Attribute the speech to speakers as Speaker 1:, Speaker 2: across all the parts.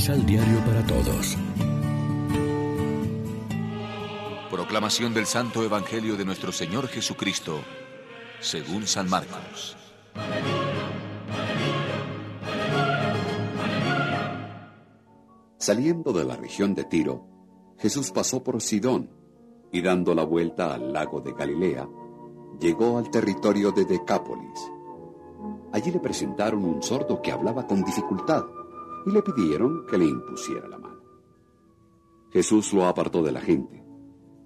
Speaker 1: Misal Diario para Todos.
Speaker 2: Proclamación del Santo Evangelio de nuestro Señor Jesucristo, según San Marcos.
Speaker 3: Saliendo de la región de Tiro, Jesús pasó por Sidón y dando la vuelta al lago de Galilea, llegó al territorio de Decápolis. Allí le presentaron un sordo que hablaba con dificultad y le pidieron que le impusiera la mano. Jesús lo apartó de la gente,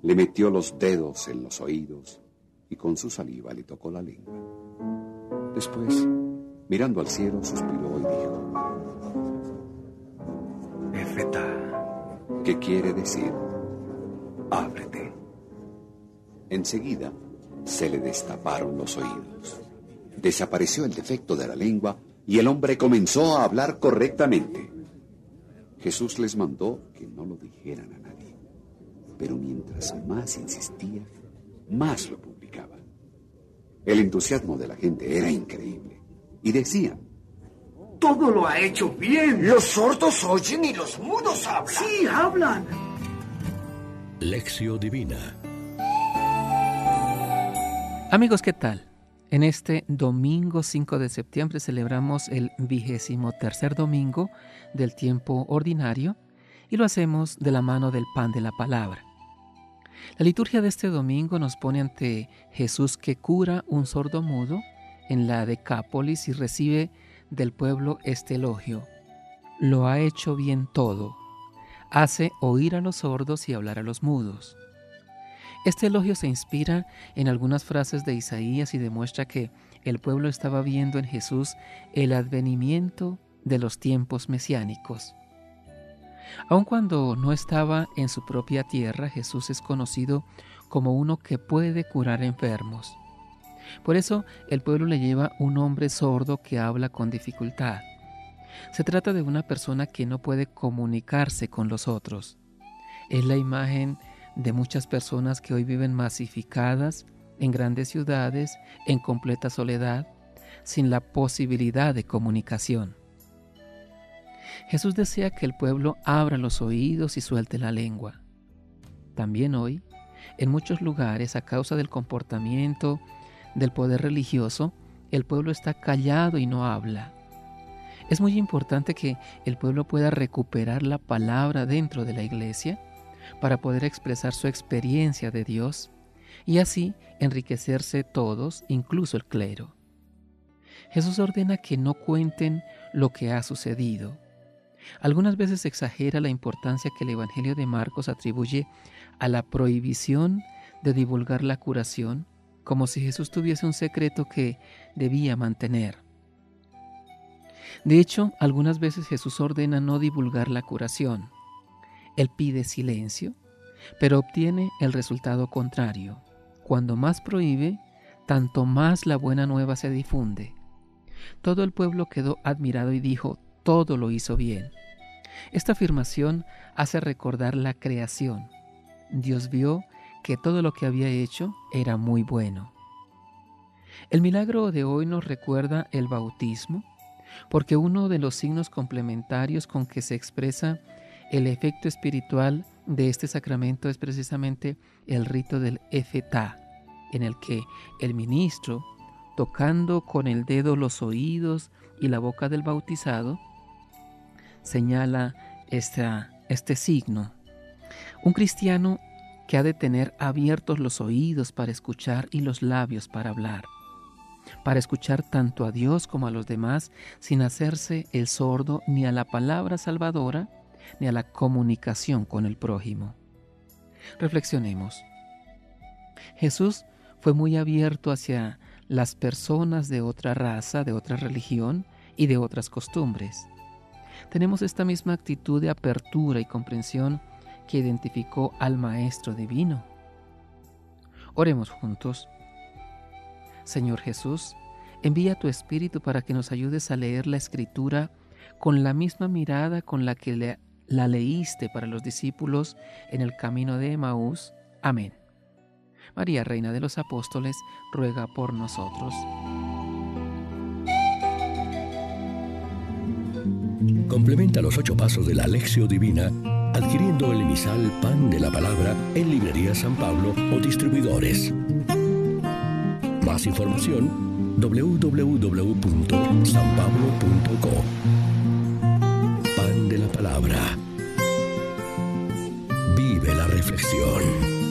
Speaker 3: le metió los dedos en los oídos y con su saliva le tocó la lengua. Después, mirando al cielo, suspiró y dijo, Efeta, ¿qué quiere decir? Ábrete. Enseguida se le destaparon los oídos. Desapareció el defecto de la lengua y el hombre comenzó a hablar correctamente. Jesús les mandó que no lo dijeran a nadie, pero mientras más insistía, más lo publicaba. El entusiasmo de la gente era increíble y decían,
Speaker 4: todo lo ha hecho bien. Los sordos oyen y los mudos hablan.
Speaker 5: Sí, hablan.
Speaker 1: Lección Divina.
Speaker 6: Amigos, ¿qué tal? En este domingo 5 de septiembre celebramos el vigésimo tercer domingo del tiempo ordinario y lo hacemos de la mano del pan de la palabra. La liturgia de este domingo nos pone ante Jesús que cura un sordo mudo en la Decápolis y recibe del pueblo este elogio. Lo ha hecho bien todo. Hace oír a los sordos y hablar a los mudos. Este elogio se inspira en algunas frases de Isaías y demuestra que el pueblo estaba viendo en Jesús el advenimiento de los tiempos mesiánicos. Aun cuando no estaba en su propia tierra, Jesús es conocido como uno que puede curar enfermos. Por eso el pueblo le lleva un hombre sordo que habla con dificultad. Se trata de una persona que no puede comunicarse con los otros. Es la imagen de muchas personas que hoy viven masificadas en grandes ciudades, en completa soledad, sin la posibilidad de comunicación. Jesús desea que el pueblo abra los oídos y suelte la lengua. También hoy, en muchos lugares, a causa del comportamiento del poder religioso, el pueblo está callado y no habla. Es muy importante que el pueblo pueda recuperar la palabra dentro de la iglesia para poder expresar su experiencia de Dios y así enriquecerse todos, incluso el clero. Jesús ordena que no cuenten lo que ha sucedido. Algunas veces exagera la importancia que el Evangelio de Marcos atribuye a la prohibición de divulgar la curación, como si Jesús tuviese un secreto que debía mantener. De hecho, algunas veces Jesús ordena no divulgar la curación. Él pide silencio, pero obtiene el resultado contrario. Cuando más prohíbe, tanto más la buena nueva se difunde. Todo el pueblo quedó admirado y dijo, todo lo hizo bien. Esta afirmación hace recordar la creación. Dios vio que todo lo que había hecho era muy bueno. El milagro de hoy nos recuerda el bautismo, porque uno de los signos complementarios con que se expresa el efecto espiritual de este sacramento es precisamente el rito del efetá, en el que el ministro, tocando con el dedo los oídos y la boca del bautizado, señala este signo. Un cristiano que ha de tener abiertos los oídos para escuchar y los labios para hablar, para escuchar tanto a Dios como a los demás sin hacerse el sordo ni a la palabra salvadora, ni a la comunicación con el prójimo. Reflexionemos. Jesús fue muy abierto hacia las personas de otra raza, de otra religión y de otras costumbres. Tenemos esta misma actitud de apertura y comprensión que identificó al Maestro Divino. Oremos juntos. Señor Jesús, envía tu Espíritu para que nos ayudes a leer la Escritura con la misma mirada con la que le la leíste para los discípulos en el camino de Emaús. Amén. María, Reina de los Apóstoles, ruega por nosotros.
Speaker 1: Complementa los ocho pasos de la Alexio Divina adquiriendo el emisal Pan de la Palabra en Librería San Pablo o distribuidores. Más información www.sanpablo.co Vive la reflexión.